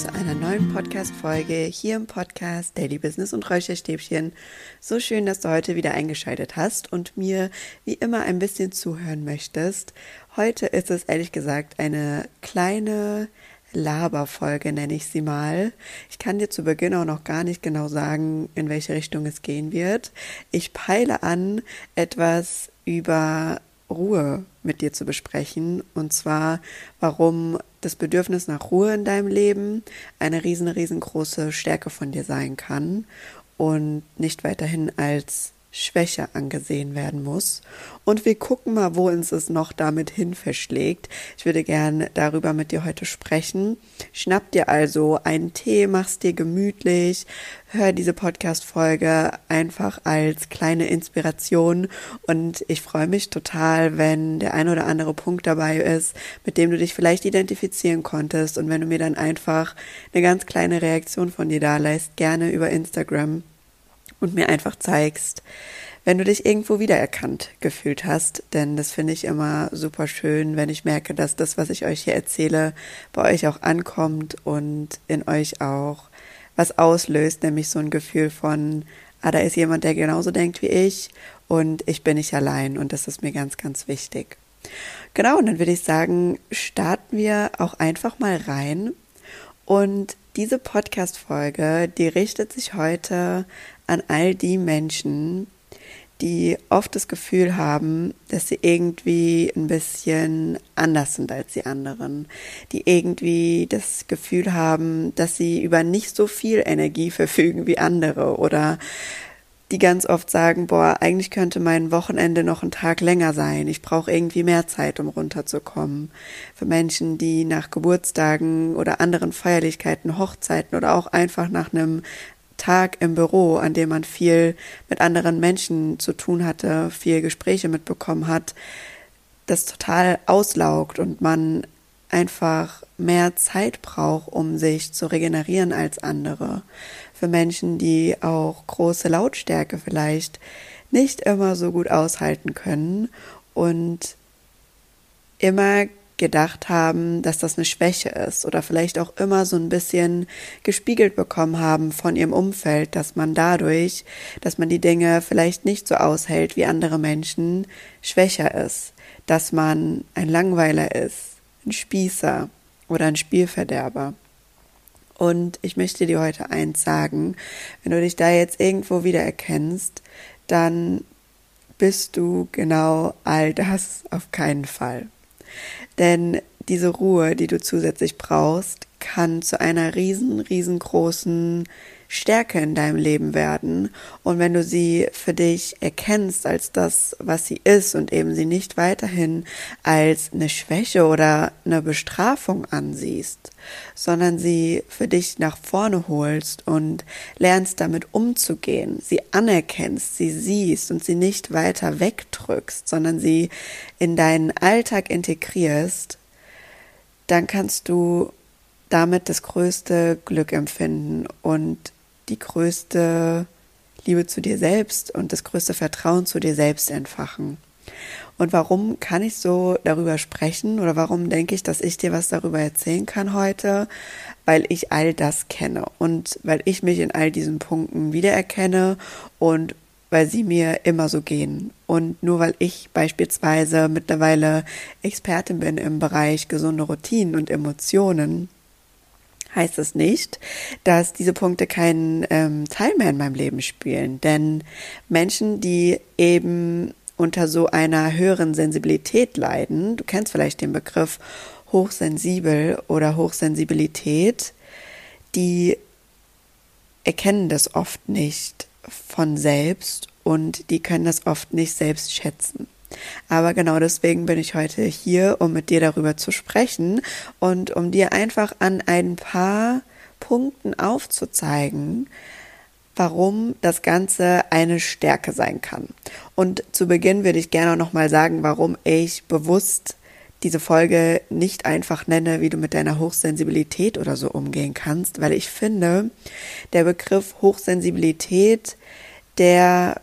zu einer neuen Podcast-Folge hier im Podcast Daily Business und Räucherstäbchen. So schön, dass du heute wieder eingeschaltet hast und mir wie immer ein bisschen zuhören möchtest. Heute ist es ehrlich gesagt eine kleine Laberfolge, nenne ich sie mal. Ich kann dir zu Beginn auch noch gar nicht genau sagen, in welche Richtung es gehen wird. Ich peile an, etwas über Ruhe mit dir zu besprechen. Und zwar, warum das Bedürfnis nach Ruhe in deinem Leben eine riesen, riesengroße Stärke von dir sein kann und nicht weiterhin als Schwäche angesehen werden muss. Und wir gucken mal, wo uns es noch damit hin verschlägt. Ich würde gerne darüber mit dir heute sprechen. Schnapp dir also einen Tee, mach's dir gemütlich, hör diese Podcast-Folge einfach als kleine Inspiration. Und ich freue mich total, wenn der ein oder andere Punkt dabei ist, mit dem du dich vielleicht identifizieren konntest. Und wenn du mir dann einfach eine ganz kleine Reaktion von dir da lässt, gerne über Instagram und mir einfach zeigst, wenn du dich irgendwo wiedererkannt gefühlt hast. Denn das finde ich immer super schön, wenn ich merke, dass das, was ich euch hier erzähle, bei euch auch ankommt und in euch auch was auslöst, nämlich so ein Gefühl von, ah, da ist jemand, der genauso denkt wie ich und ich bin nicht allein und das ist mir ganz, ganz wichtig. Genau, und dann würde ich sagen, starten wir auch einfach mal rein. Und diese Podcast-Folge, die richtet sich heute an all die Menschen, die oft das Gefühl haben, dass sie irgendwie ein bisschen anders sind als die anderen, die irgendwie das Gefühl haben, dass sie über nicht so viel Energie verfügen wie andere oder die ganz oft sagen, boah, eigentlich könnte mein Wochenende noch ein Tag länger sein. Ich brauche irgendwie mehr Zeit, um runterzukommen. Für Menschen, die nach Geburtstagen oder anderen Feierlichkeiten, Hochzeiten oder auch einfach nach einem Tag im Büro, an dem man viel mit anderen Menschen zu tun hatte, viel Gespräche mitbekommen hat, das total auslaugt und man einfach mehr Zeit braucht, um sich zu regenerieren als andere. Für Menschen, die auch große Lautstärke vielleicht nicht immer so gut aushalten können und immer gedacht haben, dass das eine Schwäche ist oder vielleicht auch immer so ein bisschen gespiegelt bekommen haben von ihrem Umfeld, dass man dadurch, dass man die Dinge vielleicht nicht so aushält wie andere Menschen, schwächer ist, dass man ein Langweiler ist, ein Spießer oder ein Spielverderber. Und ich möchte dir heute eins sagen, wenn du dich da jetzt irgendwo wieder erkennst, dann bist du genau all das auf keinen Fall. Denn diese Ruhe, die du zusätzlich brauchst, kann zu einer riesen, riesengroßen Stärke in deinem Leben werden. Und wenn du sie für dich erkennst als das, was sie ist und eben sie nicht weiterhin als eine Schwäche oder eine Bestrafung ansiehst, sondern sie für dich nach vorne holst und lernst damit umzugehen, sie anerkennst, sie siehst und sie nicht weiter wegdrückst, sondern sie in deinen Alltag integrierst, dann kannst du damit das größte Glück empfinden und die größte Liebe zu dir selbst und das größte Vertrauen zu dir selbst entfachen. Und warum kann ich so darüber sprechen oder warum denke ich, dass ich dir was darüber erzählen kann heute? Weil ich all das kenne und weil ich mich in all diesen Punkten wiedererkenne und weil sie mir immer so gehen. Und nur weil ich beispielsweise mittlerweile Expertin bin im Bereich gesunde Routinen und Emotionen, heißt es nicht, dass diese Punkte keinen ähm, Teil mehr in meinem Leben spielen. Denn Menschen, die eben unter so einer höheren Sensibilität leiden, du kennst vielleicht den Begriff hochsensibel oder Hochsensibilität, die erkennen das oft nicht von selbst und die können das oft nicht selbst schätzen. Aber genau deswegen bin ich heute hier, um mit dir darüber zu sprechen und um dir einfach an ein paar Punkten aufzuzeigen, warum das Ganze eine Stärke sein kann. Und zu Beginn würde ich gerne noch mal sagen, warum ich bewusst diese Folge nicht einfach nenne, wie du mit deiner Hochsensibilität oder so umgehen kannst, weil ich finde, der Begriff Hochsensibilität, der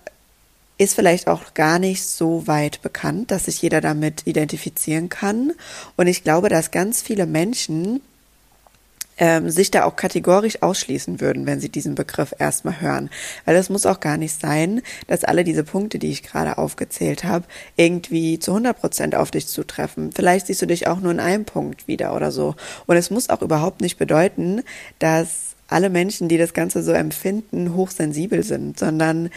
ist vielleicht auch gar nicht so weit bekannt, dass sich jeder damit identifizieren kann. Und ich glaube, dass ganz viele Menschen ähm, sich da auch kategorisch ausschließen würden, wenn sie diesen Begriff erstmal hören. Weil es muss auch gar nicht sein, dass alle diese Punkte, die ich gerade aufgezählt habe, irgendwie zu 100 Prozent auf dich zutreffen. Vielleicht siehst du dich auch nur in einem Punkt wieder oder so. Und es muss auch überhaupt nicht bedeuten, dass alle Menschen, die das Ganze so empfinden, hochsensibel sind, sondern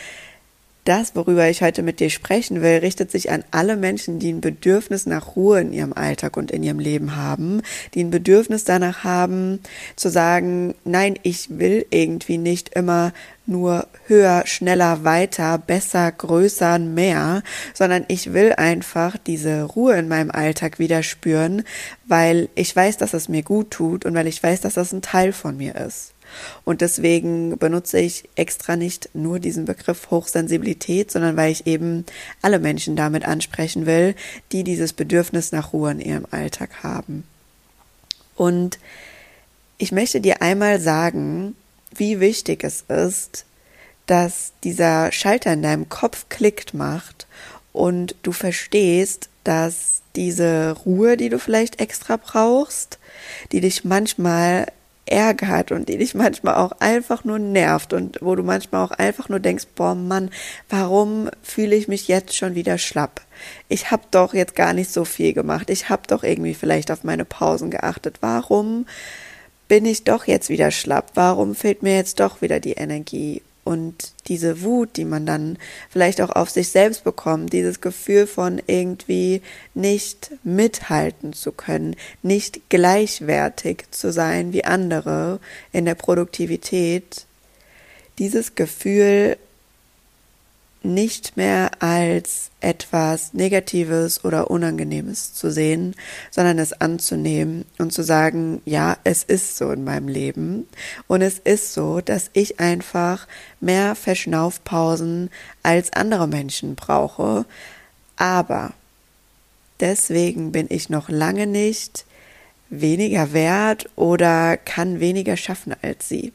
das, worüber ich heute mit dir sprechen will, richtet sich an alle Menschen, die ein Bedürfnis nach Ruhe in ihrem Alltag und in ihrem Leben haben, die ein Bedürfnis danach haben, zu sagen, nein, ich will irgendwie nicht immer nur höher, schneller, weiter, besser, größer, mehr, sondern ich will einfach diese Ruhe in meinem Alltag wieder spüren, weil ich weiß, dass es mir gut tut und weil ich weiß, dass das ein Teil von mir ist. Und deswegen benutze ich extra nicht nur diesen Begriff Hochsensibilität, sondern weil ich eben alle Menschen damit ansprechen will, die dieses Bedürfnis nach Ruhe in ihrem Alltag haben. Und ich möchte dir einmal sagen, wie wichtig es ist, dass dieser Schalter in deinem Kopf klickt macht und du verstehst, dass diese Ruhe, die du vielleicht extra brauchst, die dich manchmal ärgert und die dich manchmal auch einfach nur nervt und wo du manchmal auch einfach nur denkst, boah Mann, warum fühle ich mich jetzt schon wieder schlapp? Ich habe doch jetzt gar nicht so viel gemacht. Ich habe doch irgendwie vielleicht auf meine Pausen geachtet. Warum bin ich doch jetzt wieder schlapp? Warum fehlt mir jetzt doch wieder die Energie? Und diese Wut, die man dann vielleicht auch auf sich selbst bekommt, dieses Gefühl von irgendwie nicht mithalten zu können, nicht gleichwertig zu sein wie andere in der Produktivität, dieses Gefühl nicht mehr als etwas Negatives oder Unangenehmes zu sehen, sondern es anzunehmen und zu sagen, ja, es ist so in meinem Leben und es ist so, dass ich einfach mehr Verschnaufpausen als andere Menschen brauche, aber deswegen bin ich noch lange nicht weniger wert oder kann weniger schaffen als sie.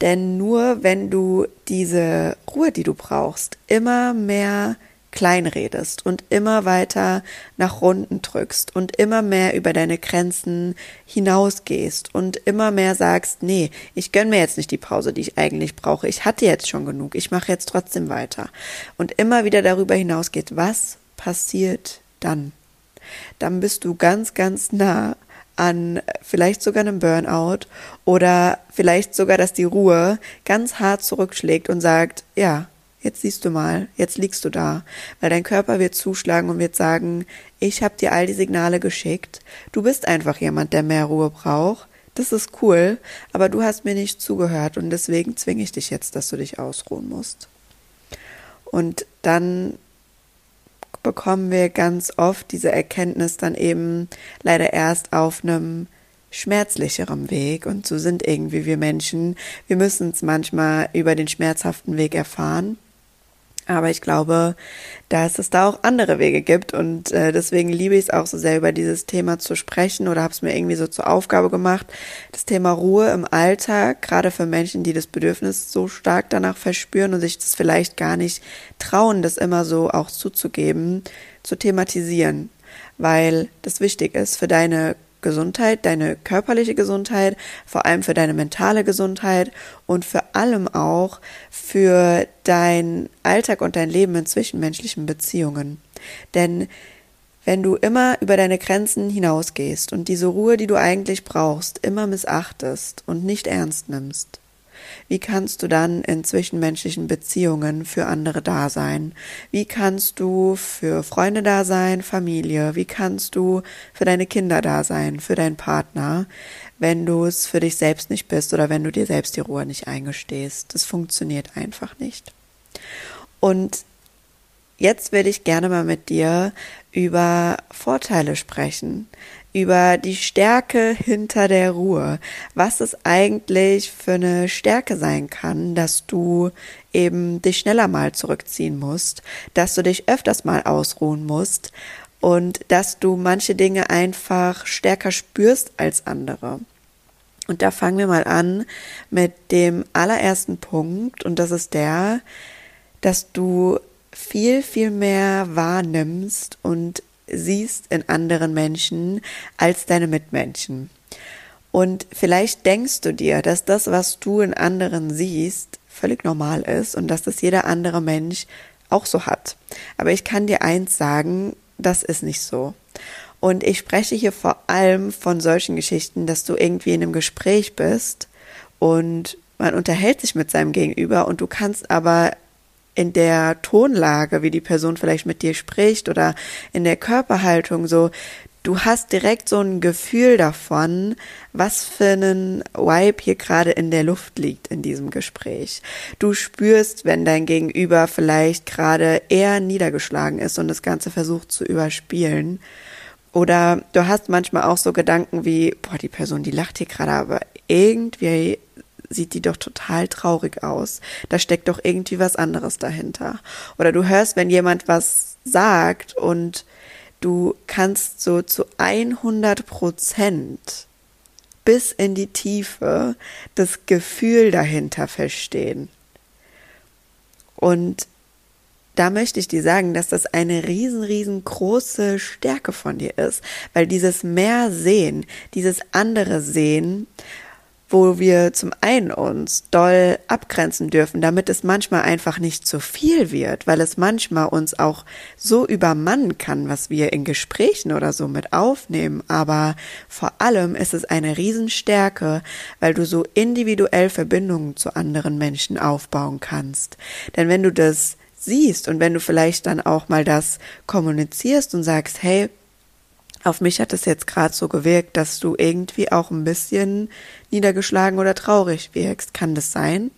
Denn nur wenn du diese Ruhe, die du brauchst, immer mehr kleinredest und immer weiter nach Runden drückst und immer mehr über deine Grenzen hinausgehst und immer mehr sagst, nee, ich gönn mir jetzt nicht die Pause, die ich eigentlich brauche. Ich hatte jetzt schon genug. Ich mache jetzt trotzdem weiter. Und immer wieder darüber hinausgeht, was passiert dann? Dann bist du ganz, ganz nah an vielleicht sogar einem Burnout oder vielleicht sogar, dass die Ruhe ganz hart zurückschlägt und sagt, ja, jetzt siehst du mal, jetzt liegst du da, weil dein Körper wird zuschlagen und wird sagen, ich habe dir all die Signale geschickt, du bist einfach jemand, der mehr Ruhe braucht, das ist cool, aber du hast mir nicht zugehört und deswegen zwinge ich dich jetzt, dass du dich ausruhen musst. Und dann bekommen wir ganz oft diese Erkenntnis dann eben leider erst auf einem schmerzlicherem Weg. Und so sind irgendwie wir Menschen. Wir müssen es manchmal über den schmerzhaften Weg erfahren. Aber ich glaube, dass es da auch andere Wege gibt und äh, deswegen liebe ich es auch so sehr über dieses Thema zu sprechen oder habe es mir irgendwie so zur Aufgabe gemacht, das Thema Ruhe im Alltag, gerade für Menschen, die das Bedürfnis so stark danach verspüren und sich das vielleicht gar nicht trauen, das immer so auch zuzugeben, zu thematisieren, weil das wichtig ist für deine Gesundheit, deine körperliche Gesundheit, vor allem für deine mentale Gesundheit und vor allem auch für dein Alltag und dein Leben in zwischenmenschlichen Beziehungen. Denn wenn du immer über deine Grenzen hinausgehst und diese Ruhe, die du eigentlich brauchst, immer missachtest und nicht ernst nimmst, wie kannst du dann in zwischenmenschlichen Beziehungen für andere da sein? Wie kannst du für Freunde da sein, Familie? Wie kannst du für deine Kinder da sein, für deinen Partner, wenn du es für dich selbst nicht bist oder wenn du dir selbst die Ruhe nicht eingestehst? Das funktioniert einfach nicht. Und jetzt will ich gerne mal mit dir über Vorteile sprechen, über die Stärke hinter der Ruhe, was es eigentlich für eine Stärke sein kann, dass du eben dich schneller mal zurückziehen musst, dass du dich öfters mal ausruhen musst und dass du manche Dinge einfach stärker spürst als andere. Und da fangen wir mal an mit dem allerersten Punkt und das ist der, dass du viel, viel mehr wahrnimmst und siehst in anderen Menschen als deine Mitmenschen. Und vielleicht denkst du dir, dass das, was du in anderen siehst, völlig normal ist und dass das jeder andere Mensch auch so hat. Aber ich kann dir eins sagen, das ist nicht so. Und ich spreche hier vor allem von solchen Geschichten, dass du irgendwie in einem Gespräch bist und man unterhält sich mit seinem Gegenüber und du kannst aber in der Tonlage, wie die Person vielleicht mit dir spricht oder in der Körperhaltung so, du hast direkt so ein Gefühl davon, was für einen Vibe hier gerade in der Luft liegt in diesem Gespräch. Du spürst, wenn dein Gegenüber vielleicht gerade eher niedergeschlagen ist und das Ganze versucht zu überspielen. Oder du hast manchmal auch so Gedanken wie, boah, die Person, die lacht hier gerade, aber irgendwie sieht die doch total traurig aus. Da steckt doch irgendwie was anderes dahinter. Oder du hörst, wenn jemand was sagt und du kannst so zu 100 Prozent bis in die Tiefe das Gefühl dahinter verstehen. Und da möchte ich dir sagen, dass das eine riesen, riesengroße Stärke von dir ist, weil dieses mehr sehen, dieses andere sehen, wo wir zum einen uns doll abgrenzen dürfen, damit es manchmal einfach nicht zu viel wird, weil es manchmal uns auch so übermannen kann, was wir in Gesprächen oder so mit aufnehmen. Aber vor allem ist es eine Riesenstärke, weil du so individuell Verbindungen zu anderen Menschen aufbauen kannst. Denn wenn du das siehst und wenn du vielleicht dann auch mal das kommunizierst und sagst, hey, auf mich hat es jetzt gerade so gewirkt, dass du irgendwie auch ein bisschen niedergeschlagen oder traurig wirkst. Kann das sein?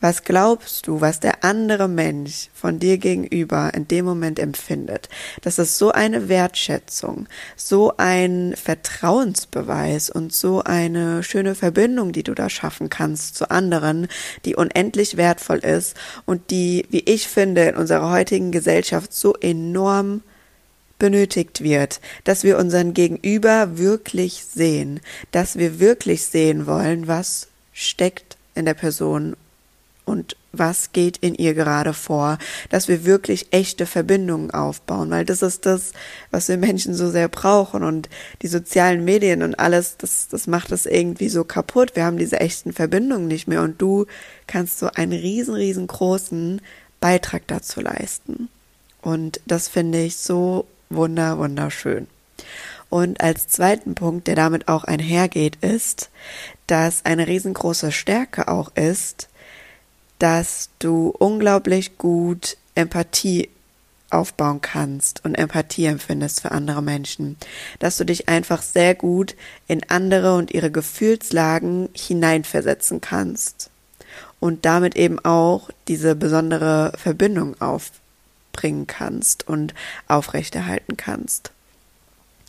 Was glaubst du, was der andere Mensch von dir gegenüber in dem Moment empfindet? Das ist so eine Wertschätzung, so ein Vertrauensbeweis und so eine schöne Verbindung, die du da schaffen kannst zu anderen, die unendlich wertvoll ist und die, wie ich finde, in unserer heutigen Gesellschaft so enorm benötigt wird, dass wir unseren Gegenüber wirklich sehen, dass wir wirklich sehen wollen, was steckt in der Person und was geht in ihr gerade vor, dass wir wirklich echte Verbindungen aufbauen, weil das ist das, was wir Menschen so sehr brauchen und die sozialen Medien und alles, das, das macht das irgendwie so kaputt. Wir haben diese echten Verbindungen nicht mehr und du kannst so einen riesen, riesengroßen Beitrag dazu leisten. Und das finde ich so wunder, wunderschön. Und als zweiten Punkt, der damit auch einhergeht, ist, dass eine riesengroße Stärke auch ist, dass du unglaublich gut Empathie aufbauen kannst und Empathie empfindest für andere Menschen, dass du dich einfach sehr gut in andere und ihre Gefühlslagen hineinversetzen kannst und damit eben auch diese besondere Verbindung auf, bringen kannst und aufrechterhalten kannst.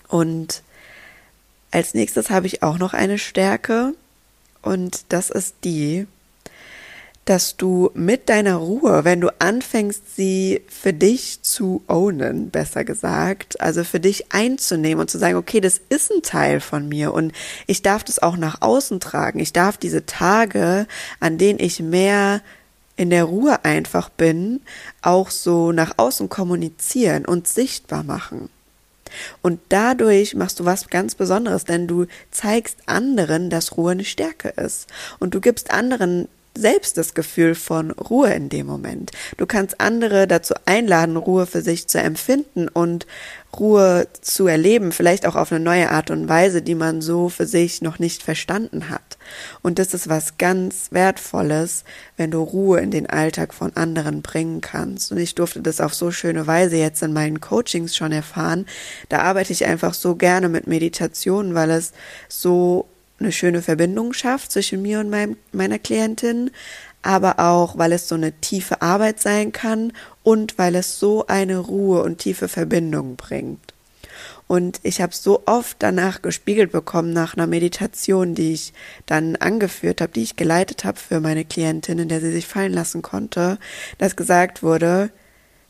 Und als nächstes habe ich auch noch eine Stärke und das ist die, dass du mit deiner Ruhe, wenn du anfängst, sie für dich zu ownen, besser gesagt, also für dich einzunehmen und zu sagen, okay, das ist ein Teil von mir und ich darf das auch nach außen tragen. Ich darf diese Tage, an denen ich mehr in der Ruhe einfach bin, auch so nach außen kommunizieren und sichtbar machen. Und dadurch machst du was ganz Besonderes, denn du zeigst anderen, dass Ruhe eine Stärke ist. Und du gibst anderen selbst das Gefühl von Ruhe in dem Moment. Du kannst andere dazu einladen, Ruhe für sich zu empfinden und Ruhe zu erleben, vielleicht auch auf eine neue Art und Weise, die man so für sich noch nicht verstanden hat. Und das ist was ganz Wertvolles, wenn du Ruhe in den Alltag von anderen bringen kannst. Und ich durfte das auf so schöne Weise jetzt in meinen Coachings schon erfahren. Da arbeite ich einfach so gerne mit Meditation, weil es so eine schöne Verbindung schafft zwischen mir und meinem, meiner Klientin, aber auch, weil es so eine tiefe Arbeit sein kann und weil es so eine Ruhe und tiefe Verbindung bringt. Und ich habe so oft danach gespiegelt bekommen, nach einer Meditation, die ich dann angeführt habe, die ich geleitet habe für meine Klientin, in der sie sich fallen lassen konnte, dass gesagt wurde,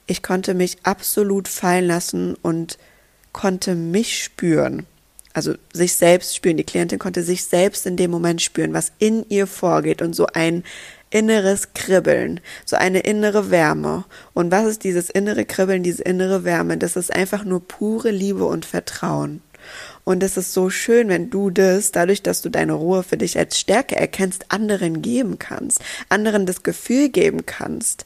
ich konnte mich absolut fallen lassen und konnte mich spüren. Also sich selbst spüren. Die Klientin konnte sich selbst in dem Moment spüren, was in ihr vorgeht und so ein inneres Kribbeln, so eine innere Wärme. Und was ist dieses innere Kribbeln, diese innere Wärme? Das ist einfach nur pure Liebe und Vertrauen. Und es ist so schön, wenn du das, dadurch, dass du deine Ruhe für dich als Stärke erkennst, anderen geben kannst, anderen das Gefühl geben kannst,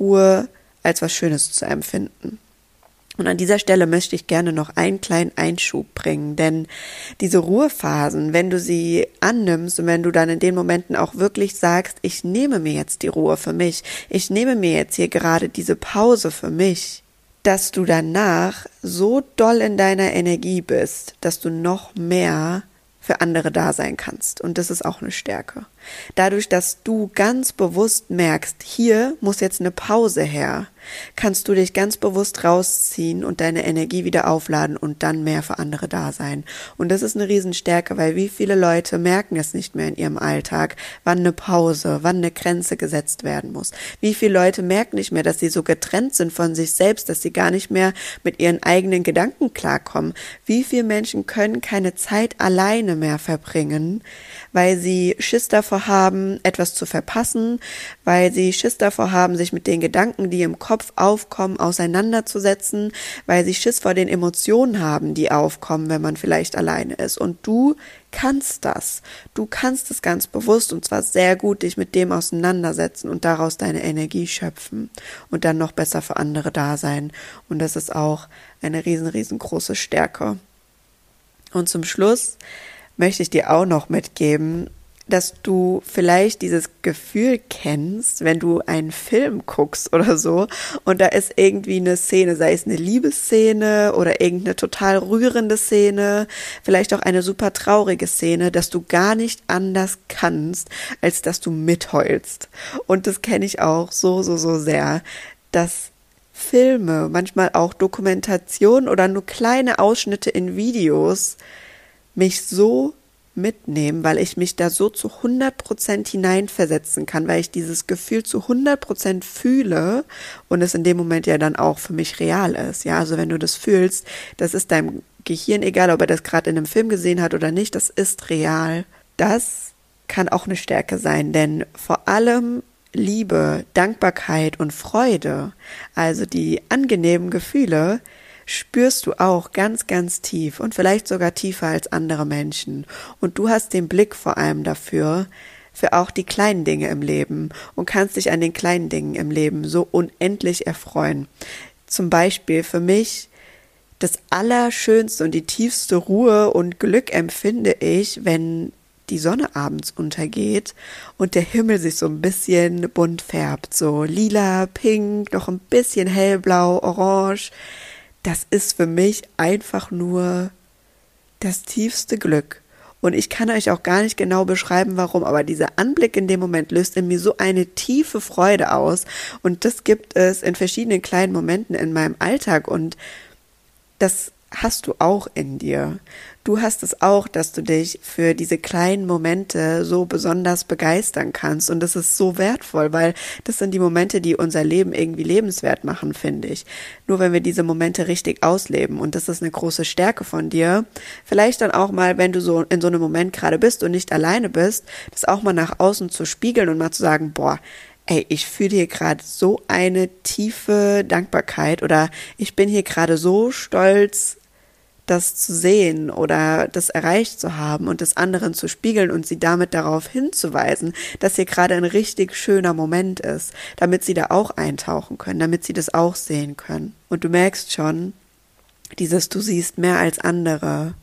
Ruhe als was Schönes zu empfinden. Und an dieser Stelle möchte ich gerne noch einen kleinen Einschub bringen, denn diese Ruhephasen, wenn du sie annimmst und wenn du dann in den Momenten auch wirklich sagst, ich nehme mir jetzt die Ruhe für mich, ich nehme mir jetzt hier gerade diese Pause für mich, dass du danach so doll in deiner Energie bist, dass du noch mehr für andere da sein kannst. Und das ist auch eine Stärke. Dadurch, dass du ganz bewusst merkst, hier muss jetzt eine Pause her, kannst du dich ganz bewusst rausziehen und deine Energie wieder aufladen und dann mehr für andere da sein. Und das ist eine Riesenstärke, weil wie viele Leute merken es nicht mehr in ihrem Alltag, wann eine Pause, wann eine Grenze gesetzt werden muss. Wie viele Leute merken nicht mehr, dass sie so getrennt sind von sich selbst, dass sie gar nicht mehr mit ihren eigenen Gedanken klarkommen. Wie viele Menschen können keine Zeit alleine mehr verbringen, weil sie Schiss davor haben, etwas zu verpassen, weil sie Schiss davor haben, sich mit den Gedanken, die im Kopf aufkommen, auseinanderzusetzen, weil sie Schiss vor den Emotionen haben, die aufkommen, wenn man vielleicht alleine ist. Und du kannst das. Du kannst es ganz bewusst und zwar sehr gut dich mit dem auseinandersetzen und daraus deine Energie schöpfen und dann noch besser für andere da sein. Und das ist auch eine riesen, riesengroße Stärke. Und zum Schluss möchte ich dir auch noch mitgeben, dass du vielleicht dieses Gefühl kennst, wenn du einen Film guckst oder so und da ist irgendwie eine Szene, sei es eine Liebesszene oder irgendeine total rührende Szene, vielleicht auch eine super traurige Szene, dass du gar nicht anders kannst, als dass du mitheulst. Und das kenne ich auch so, so, so sehr, dass Filme, manchmal auch Dokumentationen oder nur kleine Ausschnitte in Videos mich so mitnehmen, weil ich mich da so zu 100 Prozent hineinversetzen kann, weil ich dieses Gefühl zu 100 Prozent fühle und es in dem Moment ja dann auch für mich real ist. Ja, also wenn du das fühlst, das ist deinem Gehirn egal, ob er das gerade in einem Film gesehen hat oder nicht, das ist real. Das kann auch eine Stärke sein, denn vor allem Liebe, Dankbarkeit und Freude, also die angenehmen Gefühle, spürst du auch ganz, ganz tief und vielleicht sogar tiefer als andere Menschen. Und du hast den Blick vor allem dafür, für auch die kleinen Dinge im Leben und kannst dich an den kleinen Dingen im Leben so unendlich erfreuen. Zum Beispiel für mich das Allerschönste und die tiefste Ruhe und Glück empfinde ich, wenn die Sonne abends untergeht und der Himmel sich so ein bisschen bunt färbt, so lila, pink, noch ein bisschen hellblau, orange das ist für mich einfach nur das tiefste Glück. Und ich kann euch auch gar nicht genau beschreiben, warum, aber dieser Anblick in dem Moment löst in mir so eine tiefe Freude aus. Und das gibt es in verschiedenen kleinen Momenten in meinem Alltag. Und das hast du auch in dir. Du hast es auch, dass du dich für diese kleinen Momente so besonders begeistern kannst. Und das ist so wertvoll, weil das sind die Momente, die unser Leben irgendwie lebenswert machen, finde ich. Nur wenn wir diese Momente richtig ausleben. Und das ist eine große Stärke von dir. Vielleicht dann auch mal, wenn du so in so einem Moment gerade bist und nicht alleine bist, das auch mal nach außen zu spiegeln und mal zu sagen, boah, ey, ich fühle hier gerade so eine tiefe Dankbarkeit oder ich bin hier gerade so stolz das zu sehen oder das erreicht zu haben und das anderen zu spiegeln und sie damit darauf hinzuweisen, dass hier gerade ein richtig schöner Moment ist, damit sie da auch eintauchen können, damit sie das auch sehen können. Und du merkst schon, dieses Du siehst mehr als andere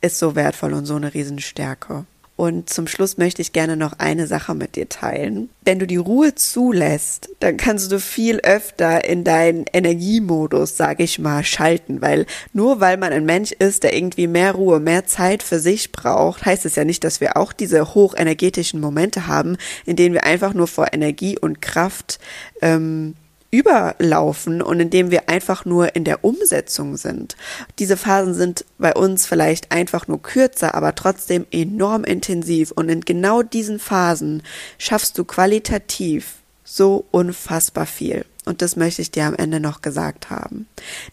ist so wertvoll und so eine Riesenstärke. Und zum Schluss möchte ich gerne noch eine Sache mit dir teilen. Wenn du die Ruhe zulässt, dann kannst du viel öfter in deinen Energiemodus, sage ich mal, schalten, weil nur weil man ein Mensch ist, der irgendwie mehr Ruhe, mehr Zeit für sich braucht, heißt es ja nicht, dass wir auch diese hochenergetischen Momente haben, in denen wir einfach nur vor Energie und Kraft ähm, überlaufen und indem wir einfach nur in der Umsetzung sind. Diese Phasen sind bei uns vielleicht einfach nur kürzer, aber trotzdem enorm intensiv und in genau diesen Phasen schaffst du qualitativ so unfassbar viel. Und das möchte ich dir am Ende noch gesagt haben.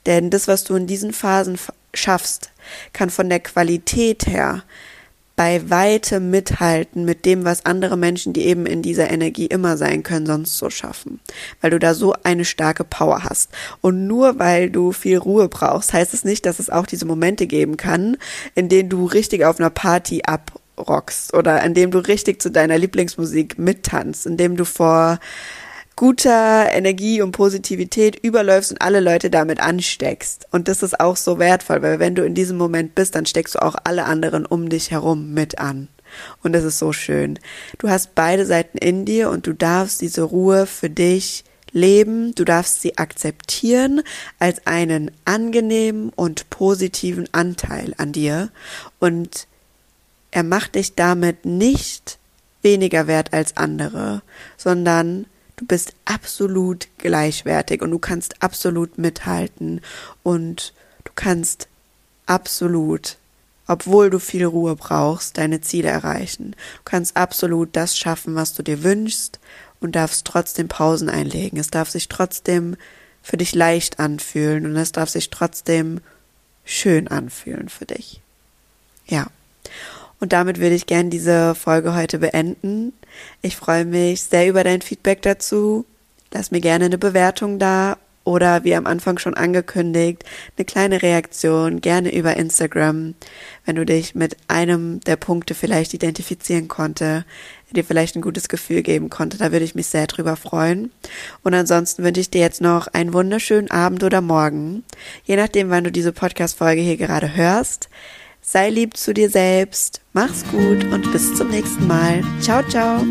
Denn das, was du in diesen Phasen schaffst, kann von der Qualität her bei weitem mithalten mit dem, was andere Menschen, die eben in dieser Energie immer sein können, sonst so schaffen. Weil du da so eine starke Power hast. Und nur weil du viel Ruhe brauchst, heißt es nicht, dass es auch diese Momente geben kann, in denen du richtig auf einer Party abrockst oder in dem du richtig zu deiner Lieblingsmusik mittanzt, in dem du vor guter Energie und Positivität überläufst und alle Leute damit ansteckst. Und das ist auch so wertvoll, weil wenn du in diesem Moment bist, dann steckst du auch alle anderen um dich herum mit an. Und das ist so schön. Du hast beide Seiten in dir und du darfst diese Ruhe für dich leben, du darfst sie akzeptieren als einen angenehmen und positiven Anteil an dir und er macht dich damit nicht weniger wert als andere, sondern Du bist absolut gleichwertig und du kannst absolut mithalten und du kannst absolut, obwohl du viel Ruhe brauchst, deine Ziele erreichen. Du kannst absolut das schaffen, was du dir wünschst und darfst trotzdem Pausen einlegen. Es darf sich trotzdem für dich leicht anfühlen und es darf sich trotzdem schön anfühlen für dich. Ja. Und damit würde ich gerne diese Folge heute beenden. Ich freue mich sehr über dein Feedback dazu. Lass mir gerne eine Bewertung da oder wie am Anfang schon angekündigt, eine kleine Reaktion, gerne über Instagram, wenn du dich mit einem der Punkte vielleicht identifizieren konnte, dir vielleicht ein gutes Gefühl geben konnte. Da würde ich mich sehr drüber freuen. Und ansonsten wünsche ich dir jetzt noch einen wunderschönen Abend oder Morgen, je nachdem, wann du diese Podcast-Folge hier gerade hörst. Sei lieb zu dir selbst, mach's gut und bis zum nächsten Mal. Ciao, ciao.